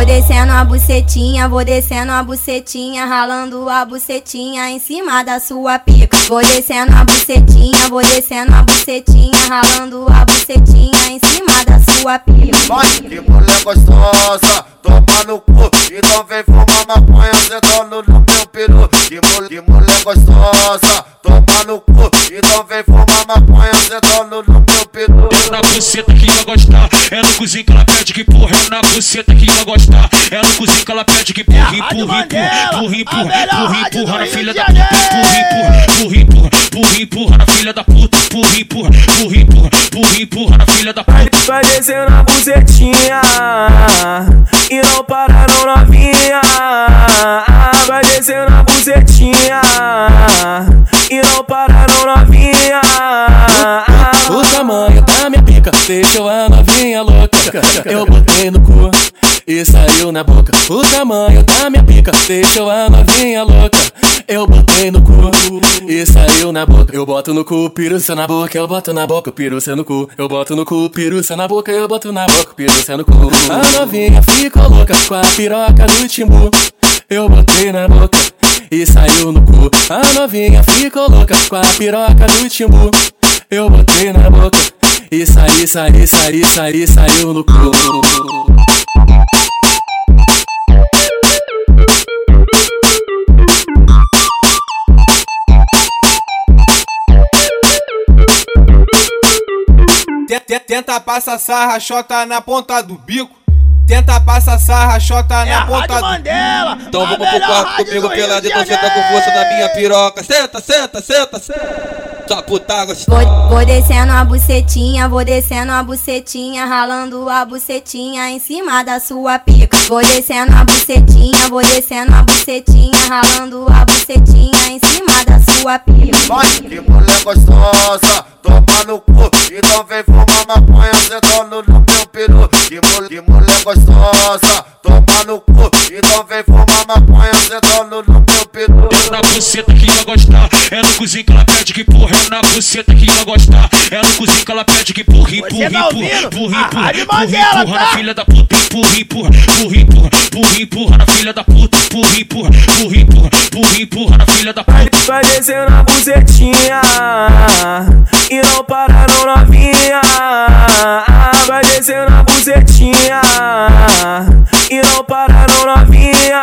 Vou descendo a bucetinha, vou descendo a bucetinha, ralando a bucetinha em cima da sua pica. Vou descendo a bucetinha, vou descendo a bucetinha, ralando a bucetinha em cima da sua pica. Vai, que mulher gostosa, toma no cu, então vem fumar maconha, sentando no meu peru. Que, mul que mulher gostosa, toma no cu, então vem fumar maconha, sentando no meu peru. É na buceta que vai gostar, é no cozinho que ela pede que porra, é na buceta que vai gostar, é no cozinho que ela pede que porra, empurra, empurra, empurra, empurra, empurra, empurra na filha da puta, empurra, empurra, empurra, empurra, empurra, empurra na filha da puta, empurra, empurra, empurra, empurra, empurra, empurra na filha da puta. Vai descendo a bucetinha e não para pica deixou a novinha louca. Eu botei no cu e saiu na boca. O tamanho da minha pica deixou a novinha louca. Eu botei no cu e saiu na boca. Eu boto no cu, piruça na boca, eu boto na boca, piruça no cu. Eu boto no cu, piruça na boca, eu boto na boca, piruça no cu. A novinha ficou louca com a piroca no timbu. Eu botei na boca e saiu no cu. A novinha ficou louca com a piroca no timbu. Eu botei na boca e saí, saí, saí, saí, saiu no cu. Tenta, tenta passar sarra, chota na ponta do bico. Tenta passar sarra, chota na ponta do Mandela. Então vamos pro quarto comigo pela então senta com força na minha piroca. Senta, senta, senta, senta. Sua puta gostosa. Vou, vou descendo a bucetinha, vou descendo a bucetinha, ralando a bucetinha em cima da sua pica. Vou descendo a bucetinha, vou descendo a bucetinha, ralando a bucetinha em cima da sua pica. Vai, que mulher gostosa, toma no cu, então vem fumar maconha, sentando no meu peru. Que, mul que mulher gostosa, é no cozinho que ela pede que porra, é na buceta que vai gostar, é no cozinho que ela pede que porra, empurra, tá empurra, empurra, empurra, Rádio empurra, empurra tá? na filha da puta, empurra, empurra, empurra, empurra, empurra, empurra na filha da puta, empurra, empurra, empurra, empurra, empurra, empurra na filha da puta. Vai descendo a bucetinha e não para não novinha. Vai descendo a bucetinha e não para não novinha.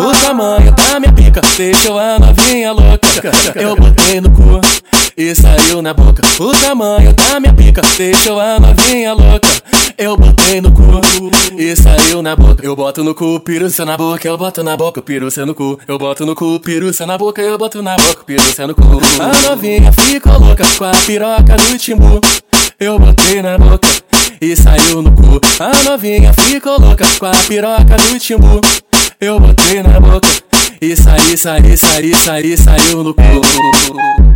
O tamanho da minha pica deixou a novinha louca. Eu botei no cu e saiu na boca. O tamanho da minha pica deixou a novinha louca. Eu botei no cu e saiu na boca. Eu boto no cu, piruça na boca, eu boto na boca, piruça no cu. Eu boto no cu, piruça na boca, eu boto na boca, piruça no cu. A novinha ficou louca com a piroca no timbu. Eu botei na boca e saiu no cu. A novinha ficou louca com a piroca no timbu. Eu botei na boca e saí, saí, saí, saí, saiu no cu.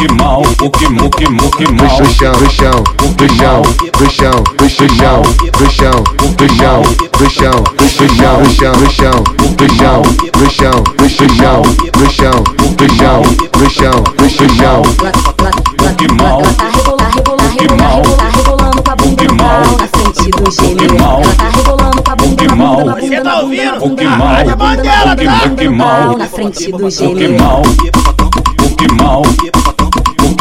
Que mal, o que o que o que mal, o chão, pro chão, pro chão, chão, o chão, pro chão, pro chão, pro chão, puxa o chão, pro chão, pro chão, pro chão, pro chão, o chão, pro chão, pro chão, pro chão, puxa o chão. o que mal, Ela tá rebolando, que mal, rebolando, tá rebolando com a bunda que no mal, pau na frente do gênero. mal, Ela tá rebolando com a bunda que na mal, bunda,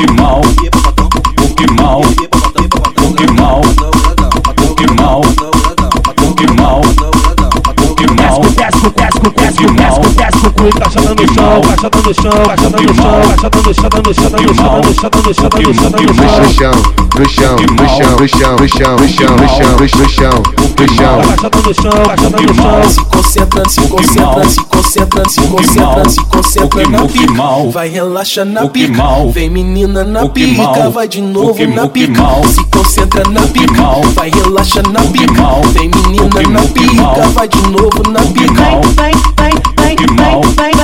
na Você bunda, tá na bunda, ouvindo? na o bunda, que na mal, bunda, na bunda, na o que bunda, o que no mal, pau na frente do o que gênero. mal, o que mal, o que mal, o que mal, o que mal, o que mal, o que mal, o que mal, Desce, desce, desce, desce, desce o cu, encaixando no chão, encaixando no chão, encaixando no chão, encaixando no chão, no chão, no chão, no chão, no chão, no chão, no chão. chão, pro chão, pro chão, pro chão, pro chão, pro chão, pro chão, pro chão, pro chão. No chão, no chão. Se concentra, se concentra, se concentra, se concentra, se concentra na pica. Vai relaxa na pica. Vem menina na pica, vai de novo na pica. Se concentra na pica. Vai relaxa na pica. Vem menina na pica, vai de novo na pica. mal, Vem, vem, vem,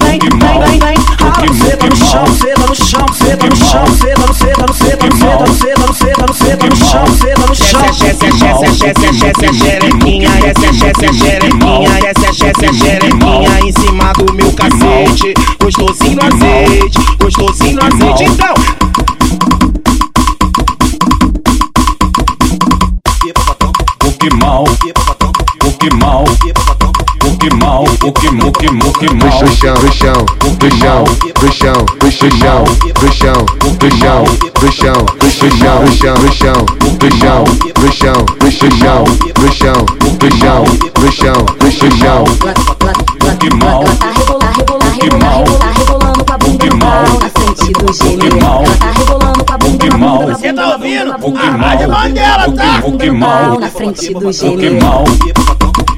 vem, que mal, vem, vem. o que Senta no chão, senta no chão, senta no chão, senta no, senta no, senta no, senta no, senta no, senta no, senta no chão, senta no chão. Desce, desce, desce, desce, xerequinha, desce, desce, xerequinha, desce, desce, xerequinha em cima do meu gostosinho no azeite, gostosinho no azeite. Então, O que o que o que o que mal. Puxa o chão, pro chão, pro chão, pro chão, puxa o chão, pro chão, pro chão, pro chão, puxa o chão, pro chão, pro chão, pro chão, pro chão, puxa o chão, pro chão, pro chão, pro chão, puxa o chão. O que mal, Ela tá rebolar, rebolar, rebolar, rebolar, rebolando com a bunda no pau na frente do gênero. Ela tá rebolando com a bunda na Você tá ouvindo? bunda, na O bunda, que na mal, bunda, na bunda, na bunda, na o que mal, na frente do o que mal,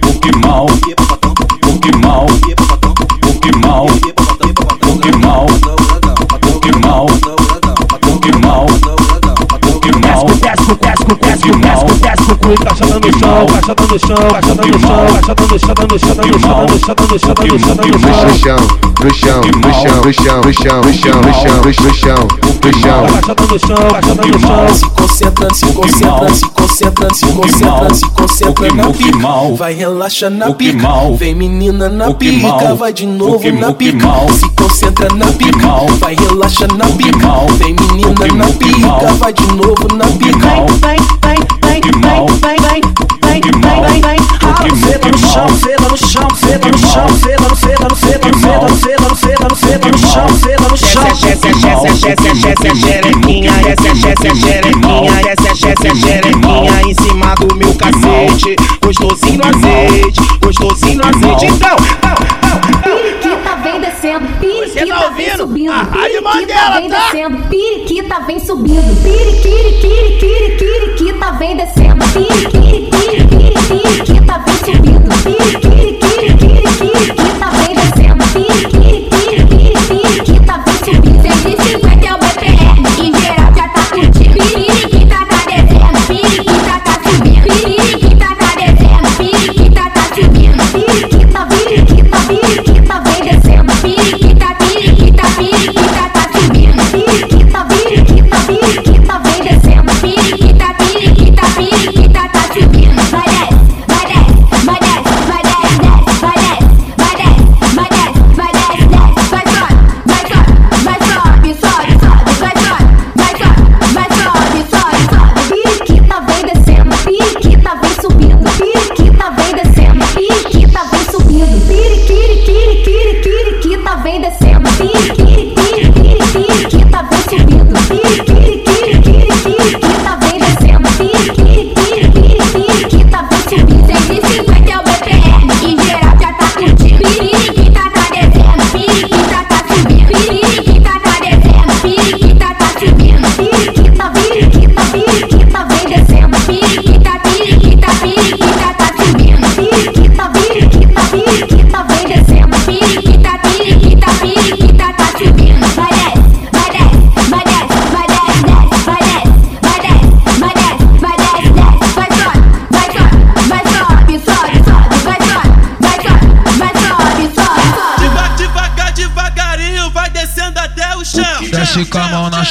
o que mal, que mal, o que mal, cu encaixada no chão, encaixada no chão, encaixada no chão, encaixada no chão, encaixada no chão, encaixada no chão, encaixada no chão, encaixada no chão. chão, pro chão, pro chão, pro chão, pro chão, pro chão, pro chão, pro chão, pro chão. Encaixada no chão, encaixada no chão. se concentra, se concentra, se concentra, se concentra, se concentra na pica. Vai relaxa na pica. Vem menina na pica, vai de novo na pica. Se concentra na pica. Vai relaxa na pica. Vem menina na pica, vai de novo na pica vem, vem, vem, vem, vem, vem. Rala, no chão, seda no chão, seda no chão, seda no seda no seda no seda no seda no seda no no chão, seda no chão. Essa é essa é essa é essa xerequinha, essa é essa é xerequinha, essa é essa é xerequinha em cima do meu cacete. Gostosinho no azeite, gostosinho no azeite. Então, Piriquita vem descendo, piriquita subindo, a piriquita vem descendo, piriquita vem subindo, piriquiri, piriquiri, piriquita vem descendo. Beat.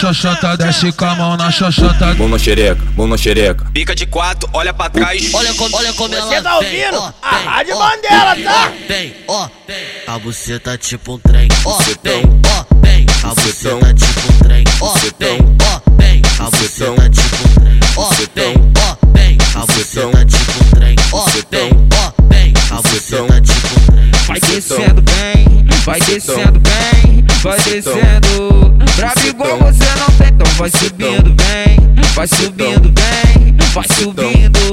Xoxota, desce com a mão na xoxota. Mão na xereca, mão na xereca. Pica de quatro, olha pra trás. Olha como, olha como ela Você tá vem, ouvindo? ó, A rádio ó, Mandela, tá? ó, Vem, ó, vem. A buceta tipo um trem, ó, vem, ó, vem. A buceta tipo um trem, ó, vem, ó, vem. A buceta tipo um trem, ó, vem, ó, vem. A buceta tipo um trem, ó, vem, ó, vem. A buceta tipo um trem. Vai descendo bem, vai descendo bem, vai descendo. Bravo igual você não tem, então vai subindo bem, vai subindo bem, vai subindo.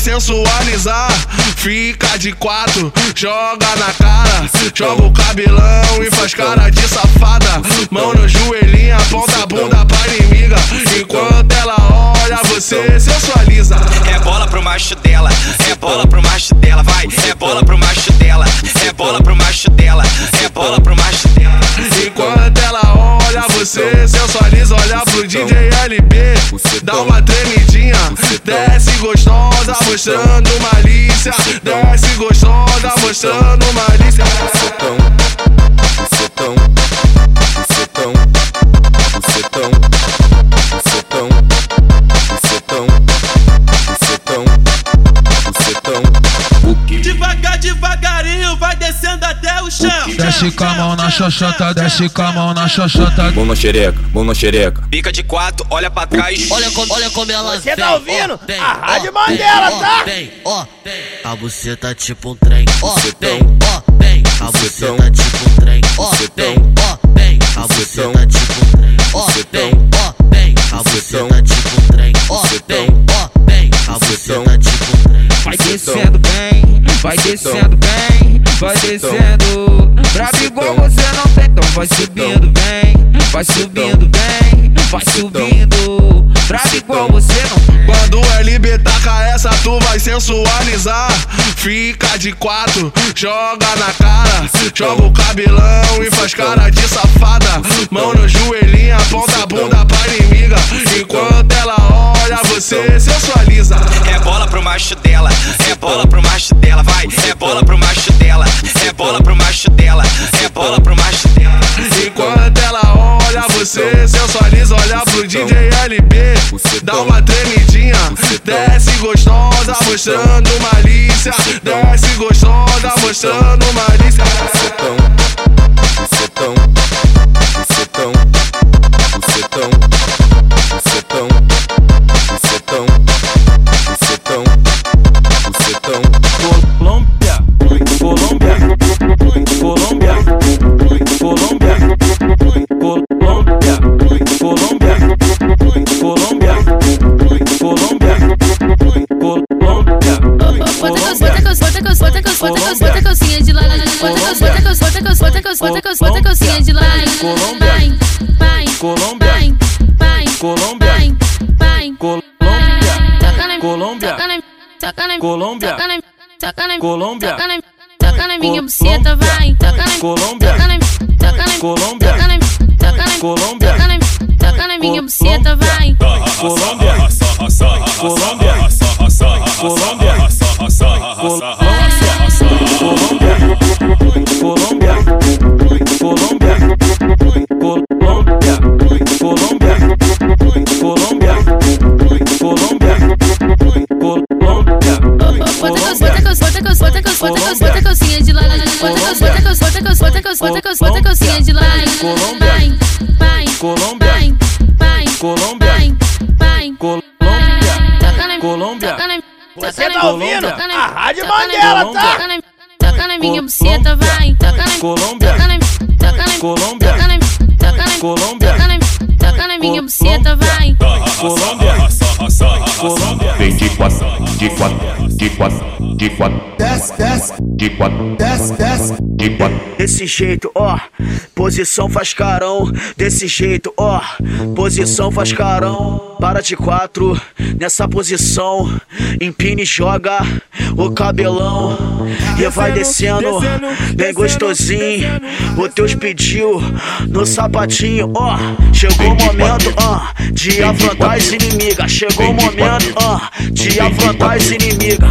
Sensualizar. Fica de quatro, joga na cara. Joga o cabelão e faz cara de safada. Mão no joelhinho, aponta a bunda pra inimiga. Enquanto ela olha, você sensualiza. É bola pro macho dela, é bola pro macho dela, vai. É bola pro macho dela, é bola pro macho dela, é bola pro macho dela. Enquanto ela olha, você sensualiza. Olha pro DJ LB, dá uma tremidinha. Desce gostosa, mostrando malícia. Desce gostosa, mostrando malícia. Desce com a mão na xoxota, desce com a mão na xoxota. Mão na xereca, mão na xereca. Pica de quatro, olha pra trás. Olha como, olha como ela Você tá ouvindo? ó, vem, A Rádio Mandela, tá? Vem, ó, vem. A buceta tipo um trem, ó, vem, ó, vem. A buceta tipo um trem, ó, vem, ó, vem. A buceta tipo um trem, ó, vem, ó, vem. A buceta tipo um trem, ó, vem, ó, vem. A buceta tipo um trem. Vai descendo bem, vai descendo bem, vai descendo. Brabo igual você não tem, então vai subindo bem, vai subindo bem, vai subindo. Brabo igual você não tem. Quando o LB taca essa, tu vai sensualizar. Fica de quatro, joga na cara. Joga o cabelão e faz cara de safada. Mão no joelhinho, aponta a bunda pra inimiga. Enquanto ela olha, você sensualiza. Macho dela, é bola pro macho dela, vai. É bola pro macho dela, é bola pro macho dela, é bola pro macho dela. Enquanto ela olha, você sensualiza. Olha pro DJ LB, dá uma tremidinha. Desce gostosa, mostrando malícia. Desce gostosa, mostrando malícia. Colômbia, Colômbia, toca na minha buceta, vai, toca na Colômbia, Colômbia, Colômbia, toca na minha buceta, vai, Colômbia, Colômbia, Colômbia. Tá ouvindo? A Rádio toca tá? toca na minha buceta, vai. Toca na, Colômbia, toca na, Colômbia, toca na, Colômbia, toca na, toca na minha buceta, vai. Colômbia, Colômbia. Vem de quatro, de quatro, de quatro, de quatro. Desce, desce, De quatro, desce, desce. de quatro. Desse jeito, ó, posição faz carão. Desse jeito, ó, posição faz carão. Para de quatro, nessa posição. Empine e joga o cabelão. E vai descendo, bem gostosinho. O teus pediu no sapatinho, ó. Chegou o momento, ó, de afrontar as inimigas. Chegou o momento, ó, de afrontar as inimigas.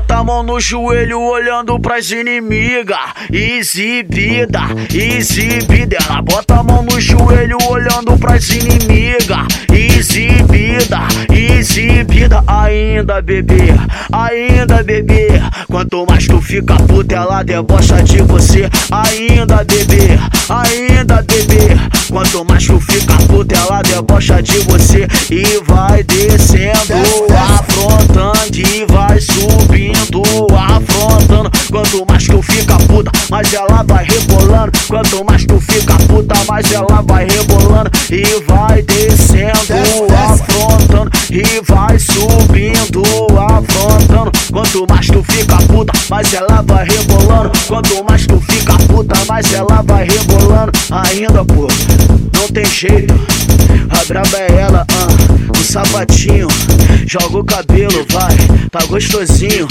Bota a mão no joelho olhando pras inimigas. Exibida, exibida. Ela bota a mão no joelho olhando pras inimigas. Exibida, exibida. Ainda, bebê, ainda, bebê. Quanto mais tu fica puta, ela debocha de você. Ainda, bebê, ainda, bebê. Quanto mais tu fica puta, ela debocha de você. E vai descendo, afrontando. E vai subindo, afrontando. Quanto mais tu fica puta, mais ela vai rebolando. Quanto mais tu fica puta, mais ela vai rebolando. E vai descendo, afrontando. E vai subindo, afrontando. Quanto mais tu fica puta, mais ela vai rebolando. Quanto mais tu fica puta, mais ela vai rebolando. Ainda, pô, não tem jeito. A braba é ela, sapatinho. Joga o cabelo, vai, tá gostosinho.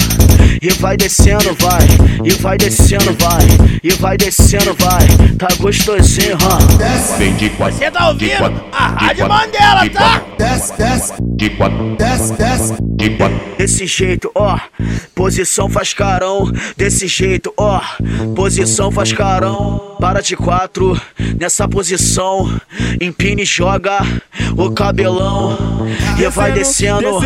E vai descendo, vai, e vai descendo, vai, e vai descendo, vai, tá gostosinho, ah. Vem de quatro. Você tá ouvindo? A de Rádio Mandela, de tá? Desce, desce, De quatro, desce, desce. de quatro. Desse jeito, ó, posição faz carão. Desse jeito, ó, posição faz carão. Para de quatro nessa posição. Empine e joga o cabelão. E vai descendo,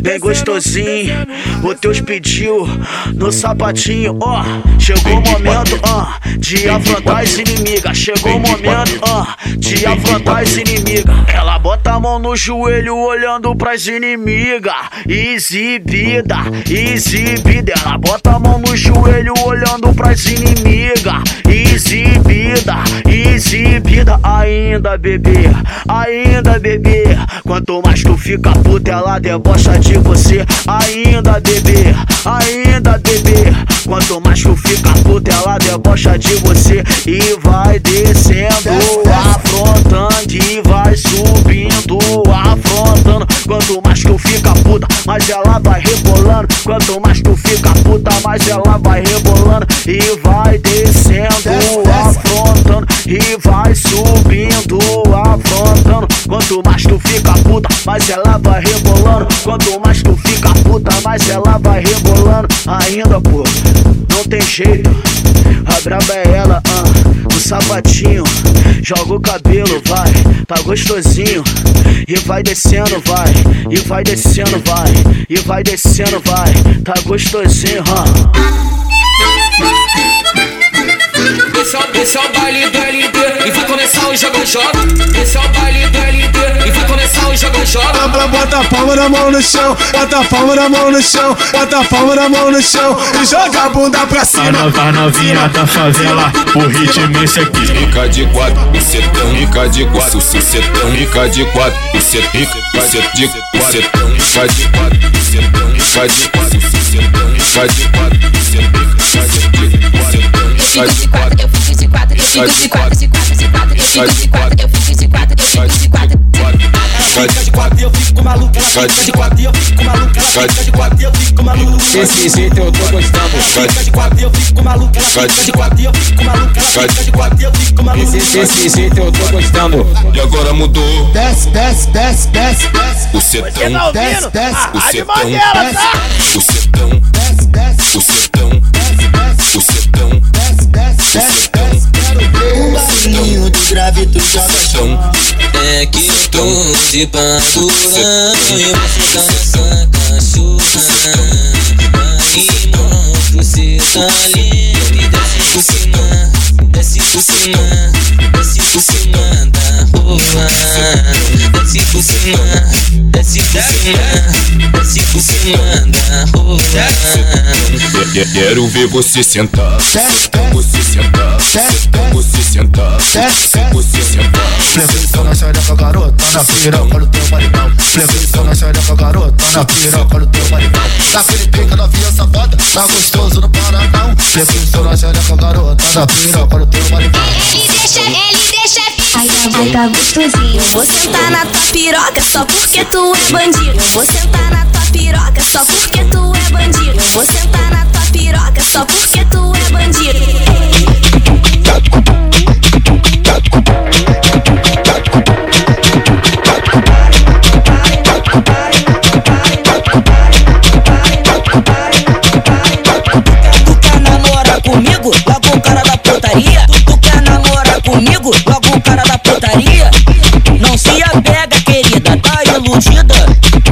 bem gostosinho. O teus pediu no sapatinho, ó. Chegou o momento, ó, de afrontar as inimigas. Chegou o momento, ó, de afrontar as inimigas. Ela bota a mão no joelho olhando pras inimigas. Exibida, exibida. Ela bota a mão no joelho olhando pras inimigas. Exibida, exibida. Ainda, bebê, ainda, bebê. Quanto mais tu fica puta, ela debocha de você. Ainda, bebê, ainda, bebê. Quanto mais tu fica puta, ela debocha de você. E vai descendo, afrontando. E vai subindo, afrontando. Quanto mais tu fica puta, mais ela vai rebolando. Quanto mais tu fica puta, mais ela vai rebolando. E vai descendo, E vai subindo, afrontando. Quanto mais tu fica puta, mais ela vai rebolando. Quanto mais tu fica puta, mais ela vai rebolando. Ainda, pô, não tem jeito. A braba é ela, ah, o sapatinho. Joga o cabelo, vai, tá gostosinho. E vai descendo, vai, e vai descendo, vai, e vai descendo, vai, tá gostosinho, Esse é, o- esse é o baile do LD e vai começar o jogo joga. Esse é o baile do LD e vai começar o jogo joga. Bota, bota a palma da mão no chão, bota a palma da mão no chão, bota a palma da mão no chão. E joga a bunda pra A cima. nova novinha da favela, o ritmo é esse aqui. Fica de quatro, de quatro, sucetão, fica de quatro, fica de bucetão, fica de quatro, bucetão, fica de quatro, sucetão, fica de quatro, bucetão, fica de fica de quatro, eu fico de quatro, eu fico de quatro, de quatro, de quatro, eu fico de quatro, eu fico de quatro, eu fico de quatro. fica de quatro, eu fico maluco, ela fica de quatro, eu fico maluco, ela fica de quatro, eu fico maluco. Desse jeito eu tô gostando. Fica de quatro, eu fico maluco, ela fica de quatro, eu fico maluco, ela fica de quatro, eu fico maluco. Desse, jeito eu tô gostando. E agora mudou. Desce, desce, desce, desce, desce. Bucetão, Desce, desce. bucetão, Mangueira, tá? bucetão, Desce, desce, bucetão, desce, desce, desce, desce, desce, desce. Quero ver o barulhinho do grave tu. É que tô de bandurão e você dança cachorra. Aí, monstro, cê tá lindo e desce por cima, desce por cima, desce por cima da rua. Desce por cima, desce por cima, desce por cima da rua. Que- Quero ver você sentar, você sentar, você sentar, você sentar. Flexão na xereca, garota, na piroca do teu barrigão. Flexão na xereca, garota, na piroca do teu barrigão. Daquele pica novinha safada, tá gostoso no Paranão. Flexão na xereca, garota, na piroca do teu barrigão. Ele deixa, ele. Ai, tá gostosinho. Vou sentar na tua piroca só porque tu é bandido. Vou sentar na tua piroca só porque tu é bandido. Vou sentar na tua piroca só porque tu é bandido. Cara da putaria. Não se apega, querida, tá iludida.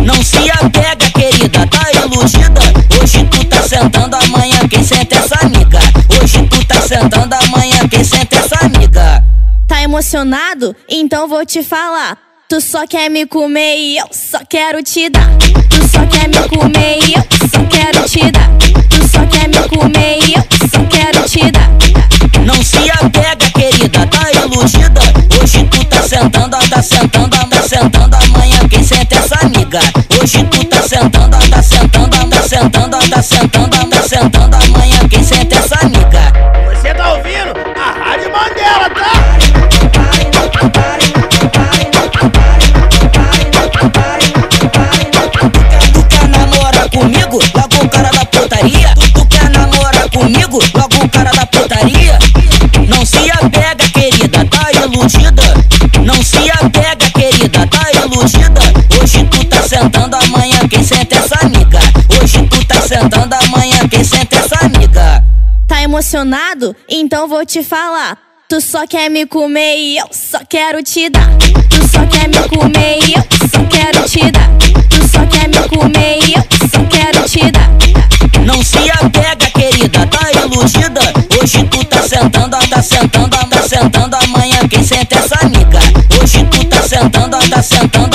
Não se apega, querida, tá iludida. Hoje tu tá sentando, amanhã quem senta é essa amiga. Hoje tu tá sentando, amanhã quem senta é essa amiga. Tá emocionado? Então vou te falar. Tu só quer me comer e eu só quero te dar. Tu só quer me comer e eu só quero te dar. Tu só quer me comer e eu só quero te dar. Não se apega, querida, tá iludida. Hoje tu tá sentando, tá sentando, tá sentando, amanhã quem senta é essa amiga. Hoje tu tá sentando, tá sentando, tá sentando, tá sentando, tá sentando, amanhã quem amiga. Emocionado? Então vou te falar. Tu só quer me comer e eu só quero te dar. Tu só quer me comer e eu só quero te dar. Tu só quer me comer e eu só quero te dar. Não se apega, querida, tá iludida. Hoje tu tá sentando, tá sentando, tá sentando. Amanhã quem senta é essa nica. Hoje tu tá sentando, tá sentando,